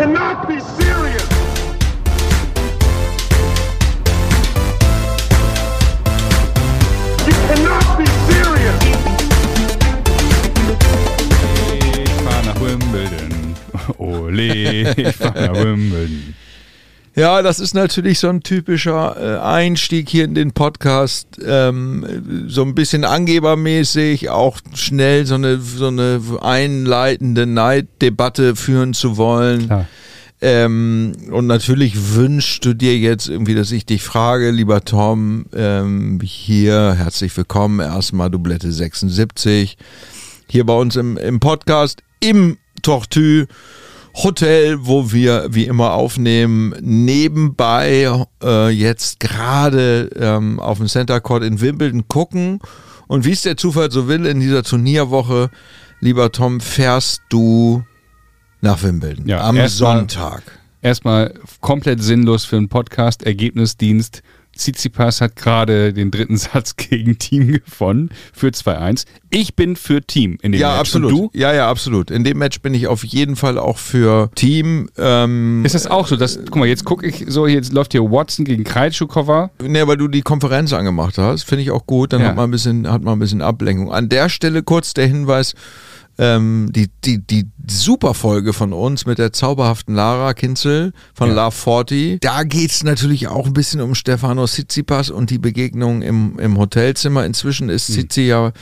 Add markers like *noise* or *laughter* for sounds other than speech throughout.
cannot be serious. You cannot be serious. Ich fahr nach Wimbledon. Ole, ich fahr nach Wimbledon. Ja, das ist natürlich so ein typischer äh, Einstieg hier in den Podcast. Ähm, so ein bisschen angebermäßig, auch schnell so eine, so eine einleitende Neiddebatte führen zu wollen. Klar. Ähm, und natürlich wünschst du dir jetzt irgendwie, dass ich dich frage, lieber Tom, ähm, hier, herzlich willkommen, erstmal Dublette 76, hier bei uns im, im Podcast im Tortue Hotel, wo wir wie immer aufnehmen, nebenbei äh, jetzt gerade ähm, auf dem Center Court in Wimbledon gucken. Und wie es der Zufall so will, in dieser Turnierwoche, lieber Tom, fährst du nach Wimbledon Ja, am erstmal- Sonntag. Erstmal komplett sinnlos für einen Podcast, Ergebnisdienst. Tsitsipas hat gerade den dritten *laughs* Satz gegen Team gewonnen für 2-1. Ich bin für Team in dem Ja, Match. absolut. Und du? Ja, ja, absolut. In dem Match bin ich auf jeden Fall auch für Team. Ähm, Ist das auch so? Dass, guck mal, jetzt gucke ich so, jetzt läuft hier Watson gegen Kreitschukova. Ne, weil du die Konferenz angemacht hast, finde ich auch gut. Dann Ja. hat man ein bisschen, hat man ein bisschen Ablenkung. An der Stelle kurz der Hinweis: ähm, die, die, die Superfolge von uns mit der zauberhaften Lara Kinzel von Ja. Love 40. Da geht's natürlich auch ein bisschen um Stefano Tsitsipas und die Begegnung im, im Hotelzimmer. Inzwischen ist Hm. Tsitsi ja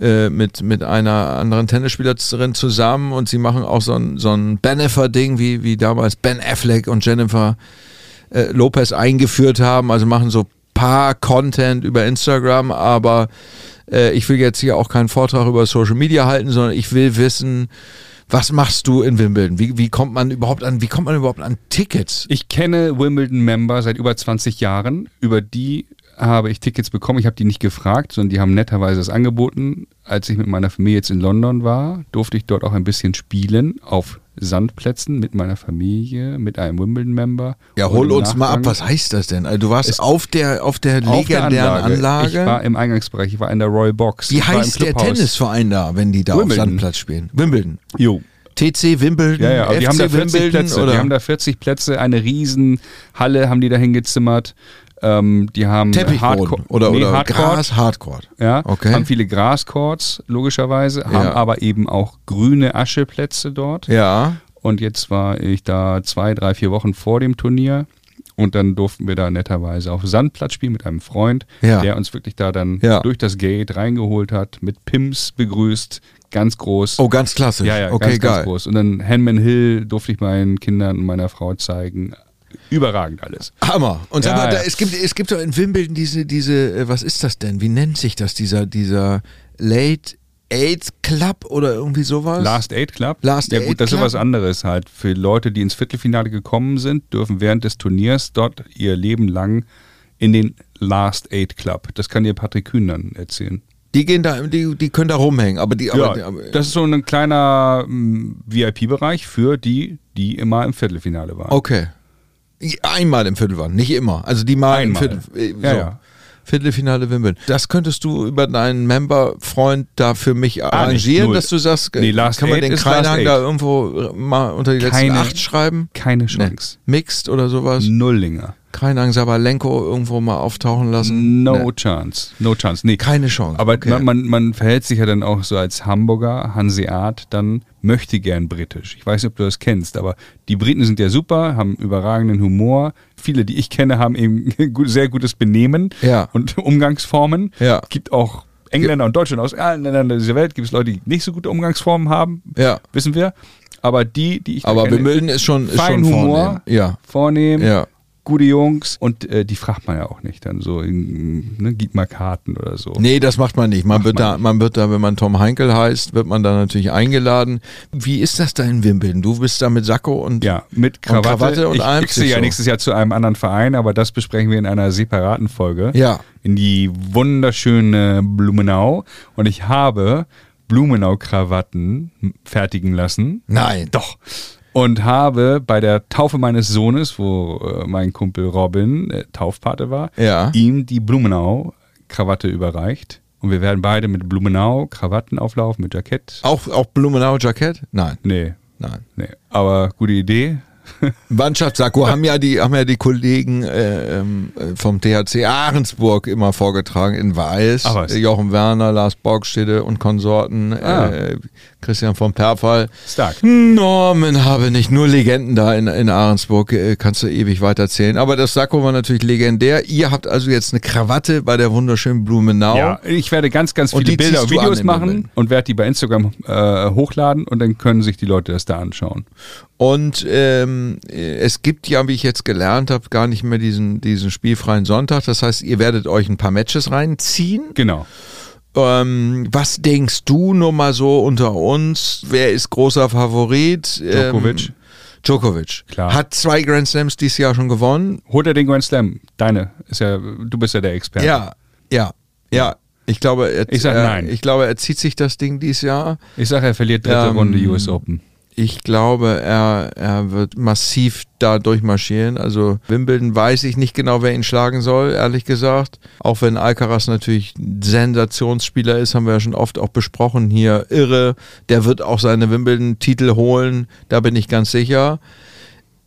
äh, mit, mit einer anderen Tennisspielerin zusammen und sie machen auch so ein, so ein Bennifer-Ding, wie, wie damals Ben Affleck und Jennifer äh, Lopez eingeführt haben, also machen so paar Content über Instagram, aber äh, ich will jetzt hier auch keinen Vortrag über Social Media halten, sondern ich will wissen, was machst du in Wimbledon? Wie, wie kommt man überhaupt an, wie kommt man überhaupt an Tickets? Ich kenne Wimbledon-Member seit über 20 Jahren. Über die habe ich Tickets bekommen. Ich habe die nicht gefragt, sondern die haben netterweise es angeboten. Als ich mit meiner Familie jetzt in London war, durfte ich dort auch ein bisschen spielen auf Sandplätzen mit meiner Familie, mit einem Wimbledon-Member. Ja, hol uns mal ab, was heißt das denn? Also du warst Es- auf der auf der auf legendären Anlage. Ich war im Eingangsbereich, ich war in der Royal Box. Wie heißt der. Tennisverein da, wenn die da auf Wimbledon. Sandplatz spielen? Wimbledon. Jo. TC Wimbledon, Ja, ja, FC die haben da 40 Wimbledon Plätze. oder Die haben da 40 Plätze, eine riesen Halle haben die da hingezimmert. Ähm, die haben Hardcore- oder, nee, oder Hardcore. Gras, Hardcore. Ja, Okay. haben viele Grascourts, logischerweise, haben Ja. aber eben auch grüne Ascheplätze dort. Ja. Und jetzt war ich da zwei, drei, vier Wochen vor dem Turnier. Und dann durften wir da netterweise auf Sandplatz spielen mit einem Freund, Ja. der uns wirklich da dann Ja. durch das Gate reingeholt hat, mit Pims begrüßt, ganz groß. Oh, ganz klassisch. ja, ja, okay, ganz, geil. ganz groß. Und dann Henman Hill durfte ich meinen Kindern und meiner Frau zeigen. Überragend alles. Hammer. Und sag Ja, mal, da, ja. es gibt es gibt doch in Wimbledon diese diese äh, was ist das denn? Wie nennt sich das dieser dieser Late Eight Club oder irgendwie sowas? Last Eight Club? Last ja Eight gut, das Club? ist was anderes halt. Für Leute, die ins Viertelfinale gekommen sind, dürfen während des Turniers dort ihr Leben lang in den Last Eight Club. Das kann dir Patrick Kühn dann erzählen. Die gehen da die die können da rumhängen, aber die aber, aber das ist so ein kleiner mm, VIP-Bereich für die, die immer im Viertelfinale waren. okay. Einmal im Viertel waren, nicht immer. Also die mal Einmal. im Viertel, äh, Ja, so. ja. Viertelfinale Wimbledon. Das könntest du über deinen Member-Freund da für mich nicht, arrangieren, dass du sagst, äh, Nee, kann man den Kreinhang da irgendwo mal unter die letzten Keine- acht schreiben? Keine Nee. Chance. Mixed oder sowas? Nullinger. Kreinang Sabalenko irgendwo mal auftauchen lassen? No Nee. chance. No chance. Nee. Keine Chance. Aber Okay. man, man, verhält sich ja dann auch so als Hamburger, Hanseat, dann möchte gern britisch. Ich weiß nicht, ob du das kennst, aber die Briten sind ja super, haben überragenden Humor. Viele, die ich kenne, haben eben *laughs* sehr gutes Benehmen Ja. und Umgangsformen. Ja. Gibt auch Engländer und Deutschland aus allen Ländern dieser Welt gibt es Leute, die nicht so gute Umgangsformen haben, Ja. wissen wir. Aber die, die ich Aber kenne, Wimbledon ist schon, ist fein schon Humor, vornehm. Ja. vornehm, Ja. Gute Jungs und äh, die fragt man ja auch nicht dann so, in, ne, gib mal Karten oder so. Nee, das macht man nicht. Man Macht wird man da, nicht. man wird da, wenn man Tom Heinkel heißt, wird man da natürlich eingeladen. Wie ist das da in Wimbledon? Du bist da mit Sakko und Ja, mit Krawatte. Krawatte und ich allem wechsle ja nächstes Jahr zu einem anderen Verein, aber das besprechen wir in einer separaten Folge. Ja. In die wunderschöne Blumenau. Und ich habe Blumenau-Krawatten fertigen lassen. Nein. Doch. Und habe bei der Taufe meines Sohnes, wo äh, mein Kumpel Robin äh, Taufpate war, Ja. ihm die Blumenau-Krawatte überreicht. Und wir werden beide mit Blumenau-Krawatten auflaufen, mit Jackett. Auch, auch Blumenau Jackett? Nein. Nee, Nein. nee. Aber gute Idee. *laughs* Mannschaftssakko haben ja die haben ja die Kollegen äh, ähm, vom THC Ahrensburg immer vorgetragen in Weiß. Was. Jochen Werner, Lars Borgstede und Konsorten, Ah. äh, Christian von Perfall. Stark. Norman habe nicht nur Legenden da in, in Ahrensburg, äh, kannst du ewig weiterzählen. Aber das Sakko war natürlich legendär. Ihr habt also jetzt eine Krawatte bei der wunderschönen Blumenau. Ja, ich werde ganz, ganz Und viele die Bilder und Videos machen und werde die bei Instagram äh, hochladen und dann können sich die Leute das da anschauen. Und ähm, äh, es gibt ja, wie ich jetzt gelernt habe, gar nicht mehr diesen, diesen spielfreien Sonntag. Das heißt, ihr werdet euch ein paar Matches reinziehen. Genau. Ähm, was denkst du nur mal so unter uns? Wer ist großer Favorit? Djokovic. Ähm, Djokovic. Klar. Hat zwei Grand Slams dieses Jahr schon gewonnen. Holt er den Grand Slam? Deine. Ist ja, du bist ja der Experte. Ja, ja, ja. Ich glaube, er, Ich sag nein. Ich glaube, er zieht sich das Ding dieses Jahr. Ich sage, er verliert dritte Ähm, Runde US Open. Ich glaube, er, er wird massiv da durchmarschieren. Also Wimbledon weiß ich nicht genau, wer ihn schlagen soll, ehrlich gesagt. Auch wenn Alcaraz natürlich Sensationsspieler ist, haben wir ja schon oft auch besprochen hier. Irre. Der wird auch seine Wimbledon-Titel holen, da bin ich ganz sicher.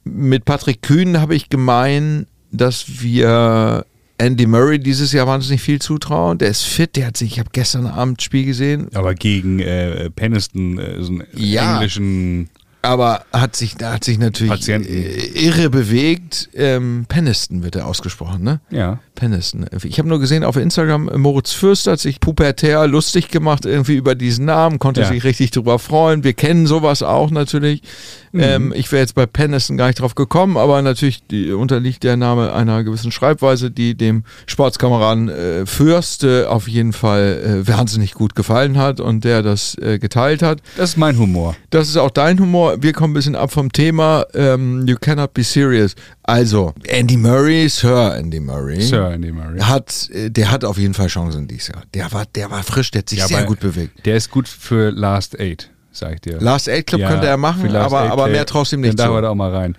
Mit Patrick Kühn habe ich gemein, dass wir Andy Murray dieses Jahr wahnsinnig viel zutrauen. Der ist fit, der hat sich, ich habe gestern Abend Spiel gesehen, Aber gegen äh, Peniston, äh, so einen Ja. englischen. Aber hat sich, da hat sich natürlich Patienten. äh, irre bewegt. Ähm, Peniston wird er ausgesprochen, ne? Ja. Peniston. Ich habe nur gesehen auf Instagram, Moritz Fürst hat sich pubertär lustig gemacht irgendwie über diesen Namen, konnte Ja. sich richtig drüber freuen. Wir kennen sowas auch natürlich. Mhm. Ähm, ich wäre jetzt bei Peniston gar nicht drauf gekommen, aber natürlich die, unterliegt der Name einer gewissen Schreibweise, die dem Sportskameraden äh, Fürst äh, auf jeden Fall äh, wahnsinnig gut gefallen hat und der das äh, geteilt hat. Das ist mein Humor. Das ist auch dein Humor. Wir kommen ein bisschen ab vom Thema. Ähm, you cannot be serious. Also, Andy Murray, Sir Andy Murray, Sir Andy Murray. hat, äh, der hat auf jeden Fall Chancen dieses Jahr. Der war, der war frisch, der hat sich Ja, sehr gut bewegt. Der ist gut für Last Eight, sag ich dir. Last Eight Club könnte er machen, aber, aber mehr traust ihm nicht Dann darf er da auch mal rein.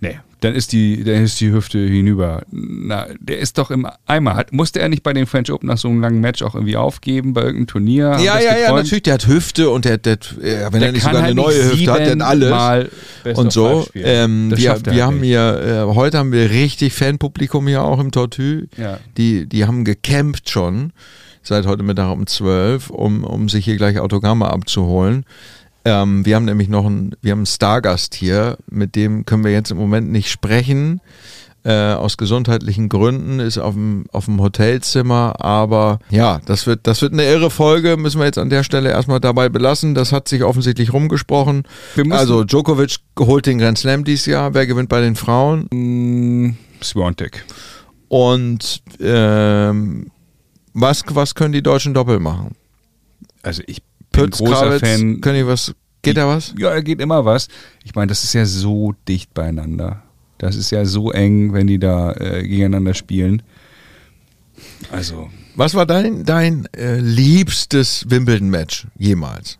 Nee, dann ist die, dann ist die Hüfte hinüber. Na, der ist doch im Eimer. Hat, musste er nicht bei den French Open nach so einem langen Match auch irgendwie aufgeben bei irgendeinem Turnier? Haben Ja, ja, ja, natürlich. Der hat Hüfte und der, der, äh, wenn Der er nicht sogar halt eine neue Hüfte hat, dann alles. und so. Ähm, wir wir halt haben nicht. hier, äh, heute haben wir richtig Fanpublikum hier auch im Tortue. Ja. Die, die haben gecampt schon seit heute Mittag um 12, um, um sich hier gleich Autogramme abzuholen. Ähm, wir haben nämlich noch einen, wir haben einen Stargast hier, mit dem können wir jetzt im Moment nicht sprechen. Äh, aus gesundheitlichen Gründen ist auf dem, auf dem Hotelzimmer, aber ja, das wird, das wird eine irre Folge, müssen wir jetzt an der Stelle erstmal dabei belassen. Das hat sich offensichtlich rumgesprochen. Also Djokovic holt den Grand Slam dieses Jahr. Wer gewinnt bei den Frauen? Mm, Swiatek. Und ähm, was, was können die deutschen Doppel machen? Also ich bin Pütz, großer Krawitz, Fan. können die was? Geht da was? Ja, geht immer was. Ich meine, das ist ja so dicht beieinander. Das ist ja so eng, wenn die da äh, gegeneinander spielen. Also, Was war dein, dein äh, liebstes Wimbledon-Match jemals?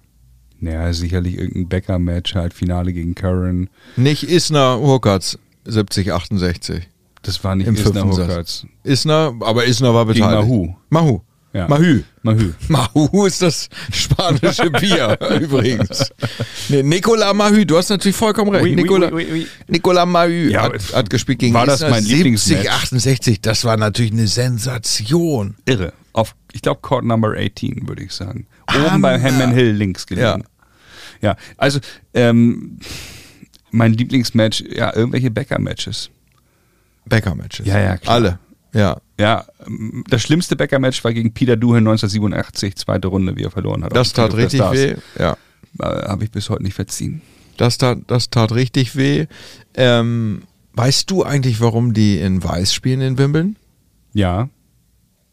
naja, sicherlich irgendein Becker-Match, halt Finale gegen Curran. Nicht Isner Hurkacz 70, 68. Das war nicht Im Isner. Hurkacz. Isner, aber Isner war Gegen beteiligt. Mahu. Mahu. Ja. Mahü. Mahü. Mahu ist das spanische Bier *laughs* übrigens. Nee, Nicolas Mahü, du hast natürlich vollkommen recht. Oui, Nicolas, oui, oui. Nicolas Mahü Ja, hat, hat gespielt gegen war das mein 70, Lieblingsmatch? 68. Das war natürlich eine Sensation. Irre. Auf, ich glaube, Court Number 18, würde ich sagen. Hammer. Oben bei Hammond Hill links gelegen. Ja, also ähm, mein Lieblingsmatch, ja, irgendwelche Becker-Matches. Becker-Matches. Ja, ja, klar. Alle. Ja. Ja, das schlimmste Becker-Match war gegen Peter Duhan 1987, zweite Runde, wie er verloren hat. Das tat richtig weh. Ja. Äh, Habe ich bis heute nicht verziehen. Das tat, das tat richtig weh. Ähm, weißt du eigentlich, warum die in Weiß spielen in Wimbledon? Ja,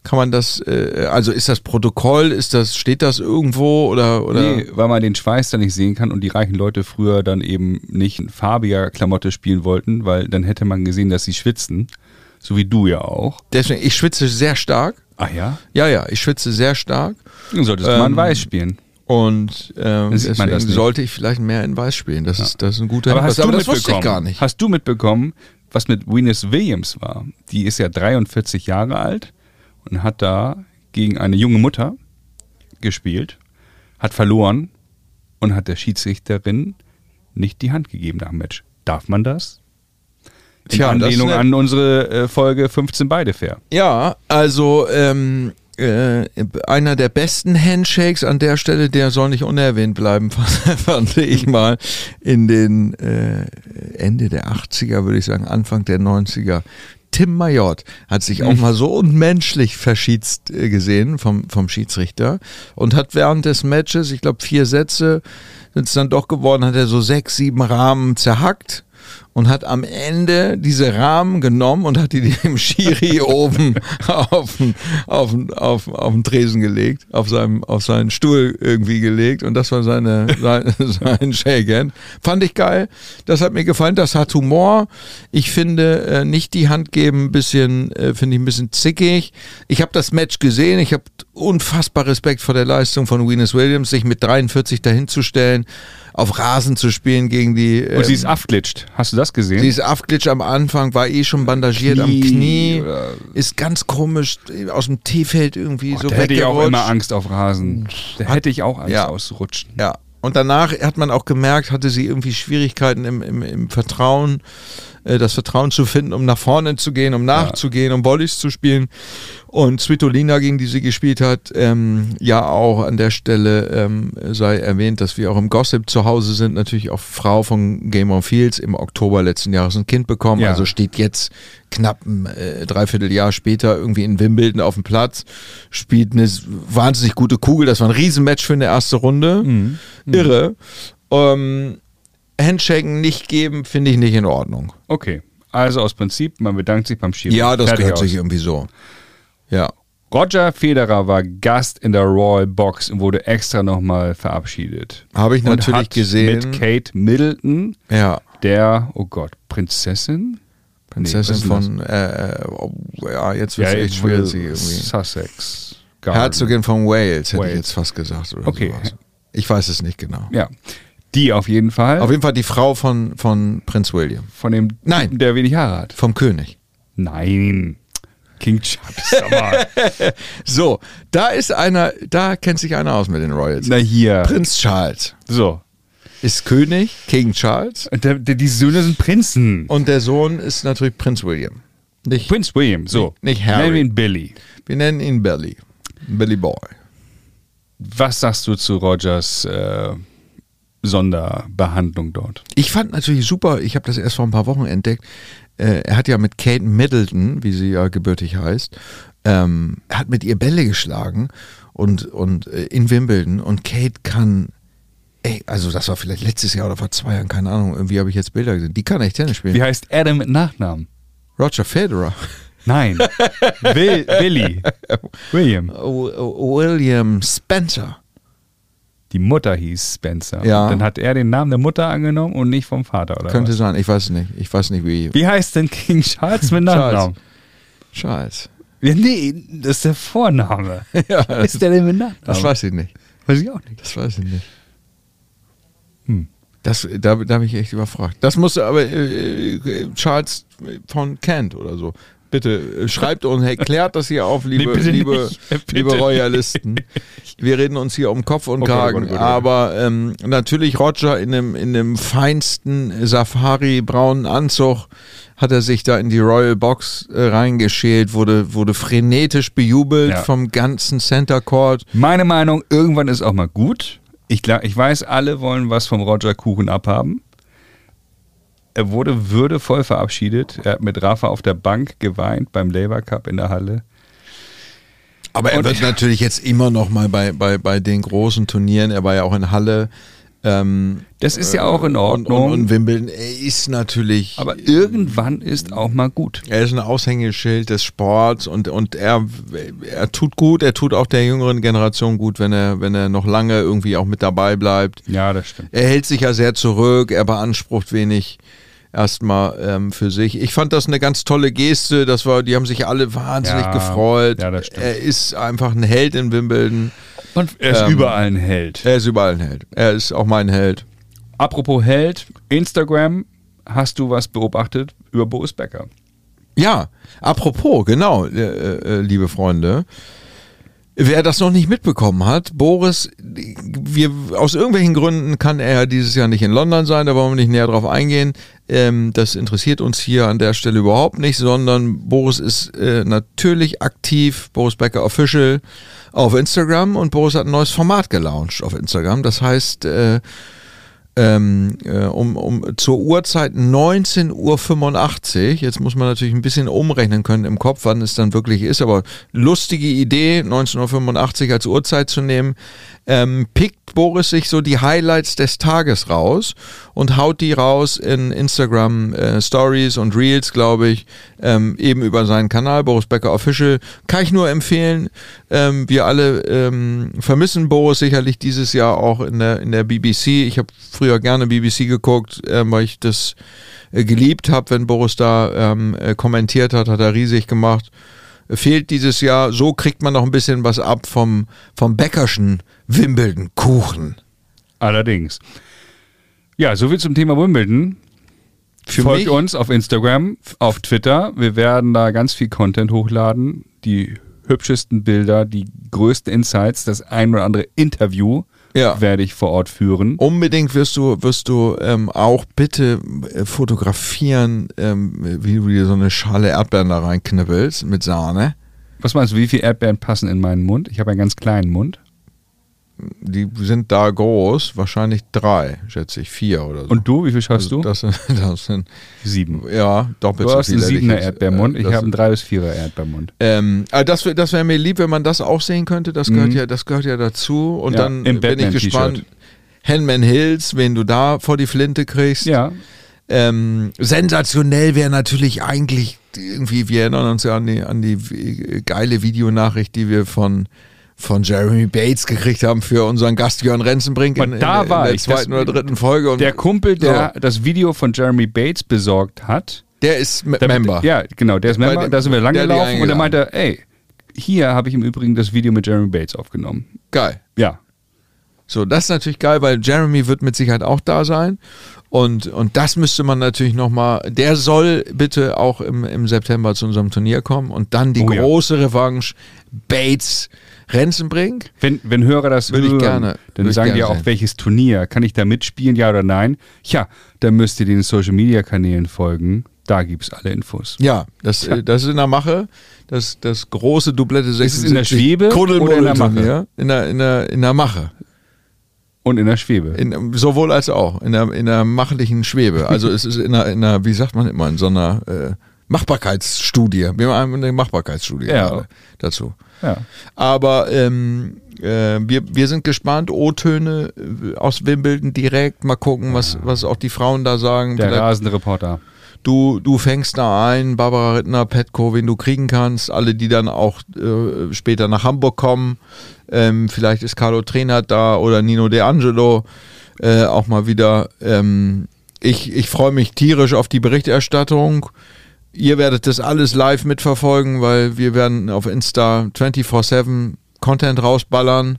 Kann man das, äh, also ist das Protokoll, ist das, steht das irgendwo oder, oder? nee, weil man den Schweiß da nicht sehen kann und die reichen Leute früher dann eben nicht in farbiger Klamotte spielen wollten, weil dann hätte man gesehen, dass sie schwitzen. So wie du ja auch. Deswegen, ich schwitze sehr stark. Ach ja? Ja, ja, ich schwitze sehr stark. Dann solltest du mal in Ähm, Weiß spielen. Und ähm, deswegen das sollte ich vielleicht mehr in Weiß spielen. Das, ist, das ist ein guter Aber, Hinweis. hast du Aber das wusste ich gar nicht. Hast du mitbekommen, was mit Venus Williams war? Die ist ja 43 Jahre alt und hat da gegen eine junge Mutter gespielt, hat verloren und hat der Schiedsrichterin nicht die Hand gegeben nach dem Match. Darf man das? In Tja, Anlehnung an unsere äh, Folge 15 beide fair. Ja, also ähm, äh, einer der besten Handshakes an der Stelle, der soll nicht unerwähnt bleiben, *laughs* fand ich mal in den äh, Ende der 80er, würde ich sagen, Anfang der 90er. Tim Mayotte hat sich auch mal so unmenschlich verschießt äh, gesehen vom, vom Schiedsrichter und hat während des Matches, ich glaube vier Sätze sind es dann doch geworden, hat er so sechs, sieben Rahmen zerhackt und hat am Ende diese Rahmen genommen und hat die *laughs* dem Schiri oben auf den, auf, den, auf, auf den Tresen gelegt, auf, seinem, auf seinen Stuhl irgendwie gelegt und das war seine, sein, *laughs* sein Shake-Hand. Fand ich geil, das hat mir gefallen, das hat Humor. Ich finde, äh, nicht die Hand geben, bisschen, äh, finde ich ein bisschen zickig. Ich habe das Match gesehen, ich habe unfassbar Respekt vor der Leistung von Venus Williams, sich mit 43 dahinzustellen, auf Rasen zu spielen gegen die. Und sie ähm, ist abglitscht. Hast du das gesehen? Dieses Affglitch am Anfang war eh schon bandagiert am Knie Knie. oder- Ist ganz komisch aus dem T-Feld irgendwie Oh, so da hätte ich auch immer Angst auf Rasen. Da hätte ich auch Angst Ja. auszurutschen. Ja. Und danach hat man auch gemerkt, hatte sie irgendwie Schwierigkeiten im, im, im Vertrauen, äh, das Vertrauen zu finden, um nach vorne zu gehen, um nachzugehen, um Volleys zu spielen. Und Svitolina, gegen die sie gespielt hat, ähm, ja auch an der Stelle ähm, sei erwähnt, dass wir auch im Gossip zu Hause sind, natürlich auch Frau von Game of Fields im Oktober letzten Jahres ein Kind bekommen, Ja. also steht jetzt knapp ein äh, Dreivierteljahr später irgendwie in Wimbledon auf dem Platz, spielt eine wahnsinnig gute Kugel, das war ein Riesenmatch für eine erste Runde, Mhm. irre. Ähm, Handshaken nicht geben, finde ich nicht in Ordnung. Okay. Also aus Prinzip, man bedankt sich beim Schiri. Ja, das Fertig gehört aus. sich irgendwie so. Ja. Roger Federer war Gast in der Royal Box und wurde extra nochmal verabschiedet. Habe ich Und natürlich hat gesehen. Mit Kate Middleton, Ja. der, oh Gott, Prinzessin? Prinzessin Nee, von, äh, äh, oh, ja, jetzt wird Ja, es echt schwer, sie irgendwie. Sussex. Garden. Herzogin von Wales, hätte Wales. ich jetzt fast gesagt. Oder Okay. Sowas. Ich weiß es nicht genau. Ja. Die auf jeden Fall. Auf jeden Fall die Frau von, von Prinz William. von dem Nein. Der wenig Haare hat. Vom König. Nein. King Charles. *laughs* So, da ist einer, da kennt sich einer aus mit den Royals. Na hier. Prinz Charles So. ist König, King Charles. Und der, der, die Söhne sind Prinzen. Und der Sohn ist natürlich Prinz William. Nicht, Prinz William, so. Nicht Harry. Nennen wir ihn Billy. wir nennen ihn Billy. Billy Boy. Was sagst du zu Rogers äh, Sonderbehandlung dort? Ich fand natürlich super, ich habe das erst vor ein paar Wochen entdeckt. Äh, er hat ja mit Kate Middleton, wie sie ja gebürtig heißt, ähm, hat mit ihr Bälle geschlagen und, und äh, in Wimbledon und Kate kann, ey, also das war vielleicht letztes Jahr oder vor zwei Jahren, keine Ahnung, irgendwie habe ich jetzt Bilder gesehen. Die kann echt Tennis spielen. Wie heißt denn mit Nachnamen? Roger Federer. Nein. *laughs* Will, Billy. *laughs* William. William Spencer. Die Mutter hieß Spencer. Ja. Dann hat er den Namen der Mutter angenommen und nicht vom Vater, oder Könnte was? sein, ich weiß nicht. Ich weiß nicht, wie. Wie heißt denn King Charles mit Nachnamen? Charles. Ja, nee, das ist der Vorname. *laughs* Ja, ist der denn mit Nachnamen? das weiß ich nicht. weiß ich auch nicht. Das weiß ich nicht. Hm. Das, da, da habe ich echt überfragt. Das muss aber äh, äh, Charles von Kent oder so. Bitte äh, schreibt und erklärt das hier auf, liebe, Nee, liebe, *laughs* liebe Royalisten. Wir reden uns hier um Kopf und Okay, Kragen. gut, gut, gut. aber ähm, natürlich Roger in dem, in dem feinsten Safari-braunen Anzug hat er sich da in die Royal Box äh, reingeschält, wurde, wurde frenetisch bejubelt Ja. vom ganzen Center Court. Meine Meinung, irgendwann ist auch mal gut. Ich, ich weiß, alle wollen was vom Roger Kuchen abhaben. Er wurde würdevoll verabschiedet. Er hat mit Rafa auf der Bank geweint beim Labour Cup in der Halle. Aber er Und- wird natürlich jetzt immer noch mal bei, bei, bei den großen Turnieren, er war ja auch in Halle. Ähm, Das ist ja auch in und, Ordnung. und, und Wimbledon, er ist natürlich. aber irgendwann ist auch mal gut. er ist ein Aushängeschild des Sports und, und er, er tut gut, er tut auch der jüngeren Generation gut, wenn er, wenn er noch lange irgendwie auch mit dabei bleibt. Ja, das stimmt. Er hält sich ja sehr zurück, er beansprucht wenig erstmal ähm, für sich. Ich fand das eine ganz tolle Geste, das war, die haben sich alle wahnsinnig Ja, gefreut. ja, das stimmt. Er ist einfach ein Held in Wimbledon. Und er ist Ähm, überall ein Held. Er ist überall ein Held. Er ist auch mein Held. Apropos Held, Instagram, hast du was beobachtet über Boris Becker? Ja, apropos, genau, äh, äh, liebe Freunde. Wer das noch nicht mitbekommen hat, Boris, wir aus irgendwelchen Gründen kann er dieses Jahr nicht in London sein, da wollen wir nicht näher drauf eingehen. Ähm, das interessiert uns hier an der Stelle überhaupt nicht, sondern Boris ist äh, natürlich aktiv, Boris Becker Official auf Instagram und Boris hat ein neues Format gelauncht auf Instagram. Das heißt, äh, ähm, äh, um, um zur Uhrzeit 19.85 Uhr. Jetzt muss man natürlich ein bisschen umrechnen können im Kopf, wann es dann wirklich ist, aber lustige Idee, 19.85 Uhr als Uhrzeit zu nehmen. Ähm, pickt Boris sich so die Highlights des Tages raus und haut die raus in Instagram äh, Stories und Reels, glaube ich, ähm, eben über seinen Kanal, Boris Becker Official. Kann ich nur empfehlen. Ähm, wir alle ähm, vermissen Boris sicherlich dieses Jahr auch in der, in der BBC. Ich habe früher gerne BBC geguckt, äh, weil ich das äh, geliebt habe, wenn Boris da ähm, äh, kommentiert hat, hat er riesig gemacht. Fehlt dieses Jahr, so kriegt man noch ein bisschen was ab vom, vom Bäckerschen Wimbledon Kuchen. Allerdings. Ja, soviel zum Thema Wimbledon. Für Folgt mich- uns auf Instagram, auf Twitter. Wir werden da ganz viel Content hochladen. Die hübschesten Bilder, die größten Insights, das ein oder andere Interview Ja. werde ich vor Ort führen. Unbedingt wirst du, wirst du ähm, auch bitte äh, fotografieren, ähm, wie du dir so eine Schale Erdbeeren da reinknibbelst mit Sahne. Was meinst du, wie viele Erdbeeren passen in meinen Mund? Ich habe einen ganz kleinen Mund. Die sind da groß, wahrscheinlich drei, schätze ich, vier oder so. Und du, wie viel schaffst du? Das sind, *laughs* das sind Sieben. ja, doppelt Du so hast einen viel. hätte ich siebener jetzt, Erdbeermund, äh, ich habe einen drei bis vierer Erdbeermund. Ähm, aber das wär- das wäre mir lieb, wenn man das auch sehen könnte. Das gehört Mhm. ja, das gehört ja dazu. Und Ja, dann im bin ich gespannt. Handman Hills, wen du da vor die Flinte kriegst. Ja, Ähm, sensationell wäre natürlich eigentlich irgendwie, wir erinnern uns ja an die, an die äh, geile Videonachricht, die wir von, von Jeremy Bates gekriegt haben für unseren Gast Jörn Renzenbrink in, in, da in der ich. zweiten oder dritten Folge. Und der Kumpel, der So. das Video von Jeremy Bates besorgt hat, der ist M- Damit- Member. Ja, genau, der ist Member. dem- da sind wir lang gelaufen und er meinte, ey, hier habe ich im Übrigen das Video mit Jeremy Bates aufgenommen. Geil. Ja. So, das ist natürlich geil, weil Jeremy wird mit Sicherheit auch da sein. Und, und das müsste man natürlich nochmal, der soll bitte auch im, im September zu unserem Turnier kommen und dann die Oh ja. große Revanche Bates Renzenbrink. Wenn, wenn Hörer das Würde ich hören, gerne- dann ich sagen die auch, sehen. welches Turnier, kann ich da mitspielen, ja oder nein? Ja, dann müsst ihr den Social Media Kanälen folgen. Da gibt es alle Infos. Ja, das, äh, das ist in der Mache. Das, das große Doublette 76. es in der Schwebe oder in der Mache? In der, in, der, in der Mache. Und in der Schwebe. In, sowohl als auch. In der, in der machlichen Schwebe. Also es ist in einer, in einer, wie sagt man immer, in so einer äh, Machbarkeitsstudie. Wir haben eine Machbarkeitsstudie Ja. gerade dazu. ja. Aber ähm, äh, wir, wir sind gespannt. O-Töne äh, aus Wimbledon direkt. Mal gucken, was, was auch die Frauen da sagen. Der Vielleicht- rasende Reporter. Du, du fängst da ein, Barbara Rittner, Petko, wen du kriegen kannst, alle, die dann auch äh, später nach Hamburg kommen. Ähm, vielleicht ist Carlo Trainer da oder Nino De Angelo äh, auch mal wieder. Ähm, ich ich freue mich tierisch auf die Berichterstattung. Ihr werdet das alles live mitverfolgen, weil wir werden auf Insta 24-7 Content rausballern.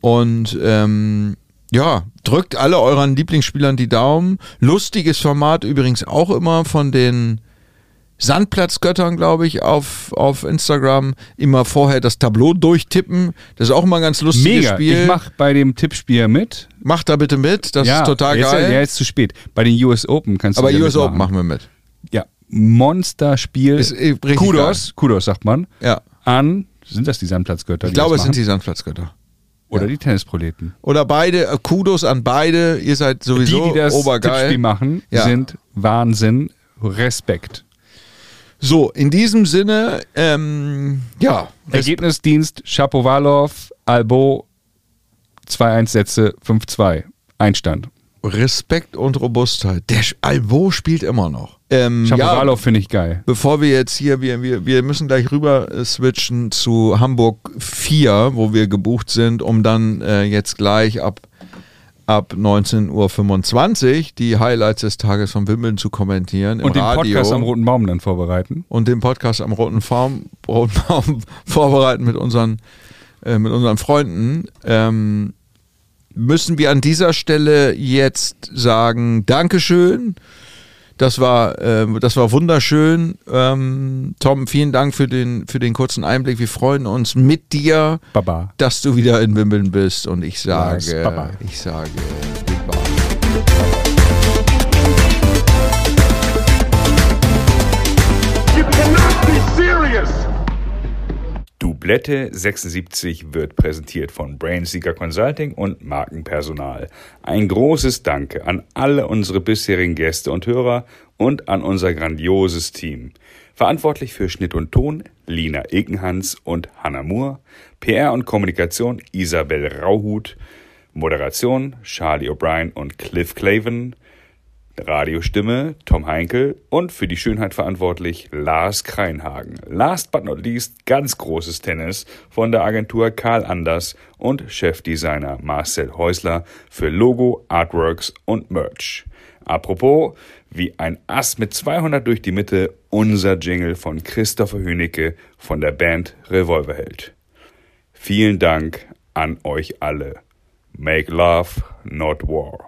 Und ähm, ja, drückt alle euren Lieblingsspielern die Daumen. Lustiges Format übrigens auch immer von den Sandplatzgöttern, glaube ich, auf, auf Instagram. Immer vorher das Tableau durchtippen. Das ist auch immer ein ganz lustiges Mega. Spiel. Ich mache bei dem Tippspiel mit. Macht da bitte mit, das ja, ist total jetzt, geil. Ja, jetzt zu spät. Bei den US Open kannst du Aber US Open machen wir mit. Ja, Monsterspiel. Ist richtig Kudos, Kudos sagt man. Ja. An, sind das die Sandplatzgötter? Ich die glaube, es sind die Sandplatzgötter. Oder ja. die Tennisproleten. Oder beide, äh, Kudos an beide. Ihr seid Die, sowieso die das obergeil. Tippspiel machen, Ja. sind Wahnsinn. Respekt. So, in diesem Sinne, ähm, ja. Ergebnisdienst, Shapovalov, Albo, 2-1 Sätze, 5-2. Einstand. Respekt und Robustheit. Der Albo spielt immer noch. Ähm, ja, finde ich geil. bevor wir jetzt hier, wir, wir, wir müssen gleich rüber äh, switchen zu Hamburg 4, wo wir gebucht sind, um dann äh, jetzt gleich ab, ab 19.25 Uhr die Highlights des Tages von Wimbledon zu kommentieren. Im Und den Radio. Podcast am Roten Baum dann vorbereiten. und den Podcast am Roten Baum, Roten Baum *laughs* vorbereiten mit unseren, äh, mit unseren Freunden, ähm, müssen wir an dieser Stelle jetzt sagen, Dankeschön. Das war, äh, das war wunderschön. Ähm, Tom, vielen Dank für den, für den kurzen Einblick. Wir freuen uns mit dir, Baba. dass du wieder in Wimbledon bist. Und ich sage, Baba. ich sage, goodbye. You cannot be serious! Dublette 76 wird präsentiert von Brainseeker Consulting und Markenpersonal. Ein großes Danke an alle unsere bisherigen Gäste und Hörer und an unser grandioses Team. Verantwortlich für Schnitt und Ton Lina Ekenhans und Hannah Moore, PR und Kommunikation Isabel Rauhut, Moderation Charlie O'Brien und Cliff Claven, Radiostimme Tom Heinkel und für die Schönheit verantwortlich Lars Kreinhagen. Last but not least ganz großes Tennis von der Agentur Karl Anders und Chefdesigner Marcel Häusler für Logo, Artworks und Merch. Apropos, wie ein Ass mit 200 durch die Mitte, unser Jingle von Christopher Hünecke von der Band Revolverheld. Vielen Dank an euch alle. Make love, not war.